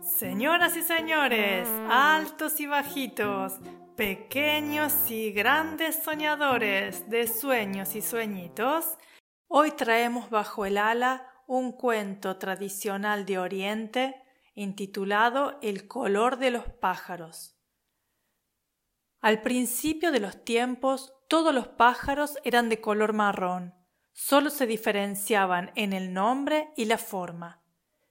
Señoras y señores, altos y bajitos, pequeños y grandes soñadores de sueños y sueñitos, hoy traemos bajo el ala un cuento tradicional de Oriente intitulado El color de los pájaros. Al principio de los tiempos, todos los pájaros eran de color marrón, solo se diferenciaban en el nombre y la forma,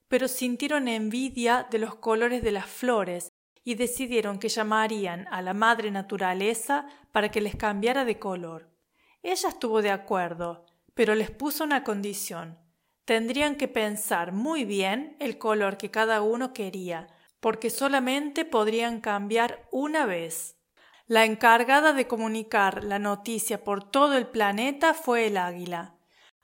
pero sintieron envidia de los colores de las flores y decidieron que llamarían a la madre naturaleza para que les cambiara de color. Ella estuvo de acuerdo, pero les puso una condición. Tendrían que pensar muy bien el color que cada uno quería, porque solamente podrían cambiar una vez. La encargada de comunicar la noticia por todo el planeta fue el águila.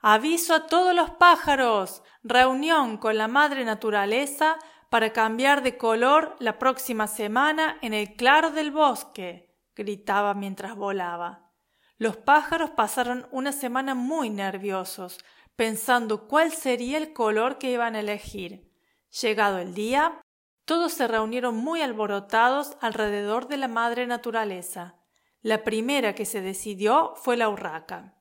Aviso a todos los pájaros. Reunión con la madre naturaleza para cambiar de color la próxima semana en el claro del bosque, gritaba mientras volaba. Los pájaros pasaron una semana muy nerviosos, pensando cuál sería el color que iban a elegir. Llegado el día, todos se reunieron muy alborotados alrededor de la madre naturaleza. La primera que se decidió fue la urraca.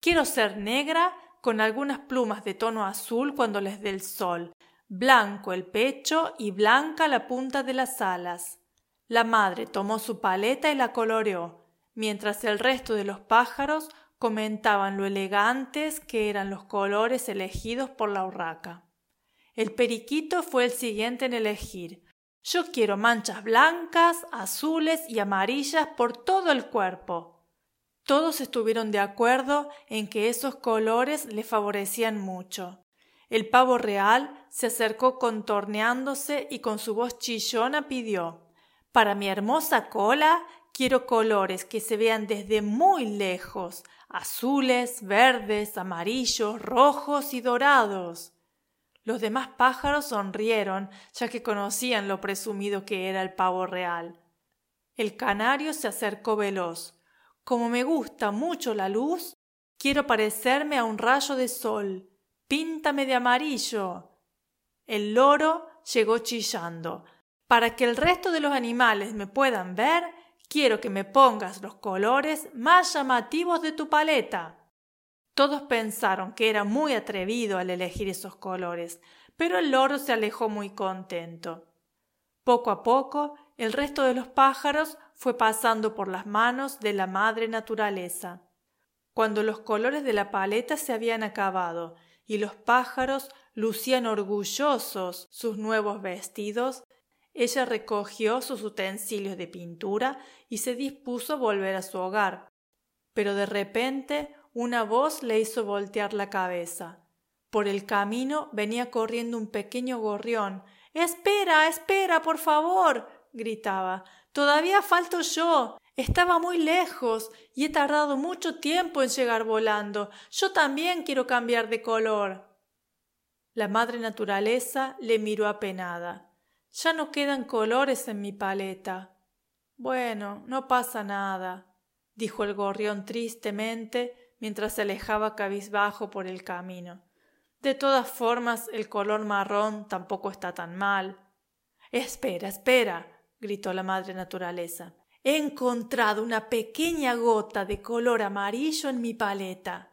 Quiero ser negra con algunas plumas de tono azul cuando les dé el sol, blanco el pecho y blanca la punta de las alas. La madre tomó su paleta y la coloreó, mientras el resto de los pájaros comentaban lo elegantes que eran los colores elegidos por la urraca. El periquito fue el siguiente en elegir. Yo quiero manchas blancas, azules y amarillas por todo el cuerpo. Todos estuvieron de acuerdo en que esos colores le favorecían mucho. El pavo real se acercó contorneándose y con su voz chillona pidió Para mi hermosa cola quiero colores que se vean desde muy lejos, azules, verdes, amarillos, rojos y dorados. Los demás pájaros sonrieron, ya que conocían lo presumido que era el pavo real. El canario se acercó veloz. Como me gusta mucho la luz, quiero parecerme a un rayo de sol. Píntame de amarillo. El loro llegó chillando. Para que el resto de los animales me puedan ver, quiero que me pongas los colores más llamativos de tu paleta. Todos pensaron que era muy atrevido al elegir esos colores, pero el loro se alejó muy contento. Poco a poco, el resto de los pájaros fue pasando por las manos de la madre naturaleza. Cuando los colores de la paleta se habían acabado y los pájaros lucían orgullosos sus nuevos vestidos, ella recogió sus utensilios de pintura y se dispuso a volver a su hogar. Pero de repente una voz le hizo voltear la cabeza. Por el camino venía corriendo un pequeño gorrión. Espera, espera, por favor. gritaba. Todavía falto yo. Estaba muy lejos y he tardado mucho tiempo en llegar volando. Yo también quiero cambiar de color. La madre naturaleza le miró apenada. Ya no quedan colores en mi paleta. Bueno, no pasa nada, dijo el gorrión tristemente mientras se alejaba cabizbajo por el camino. De todas formas, el color marrón tampoco está tan mal. Espera, espera, gritó la madre naturaleza. He encontrado una pequeña gota de color amarillo en mi paleta.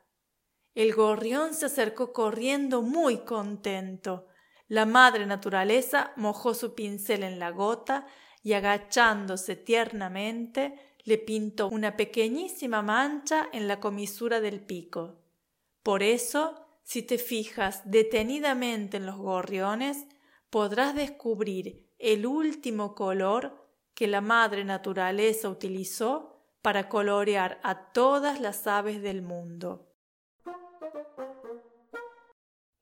El gorrión se acercó corriendo muy contento. La madre naturaleza mojó su pincel en la gota y agachándose tiernamente le pintó una pequeñísima mancha en la comisura del pico. Por eso, si te fijas detenidamente en los gorriones, podrás descubrir el último color que la madre naturaleza utilizó para colorear a todas las aves del mundo.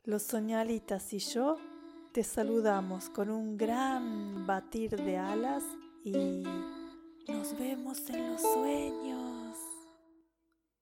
Los soñalitas y yo te saludamos con un gran batir de alas y nos vemos en los sueños.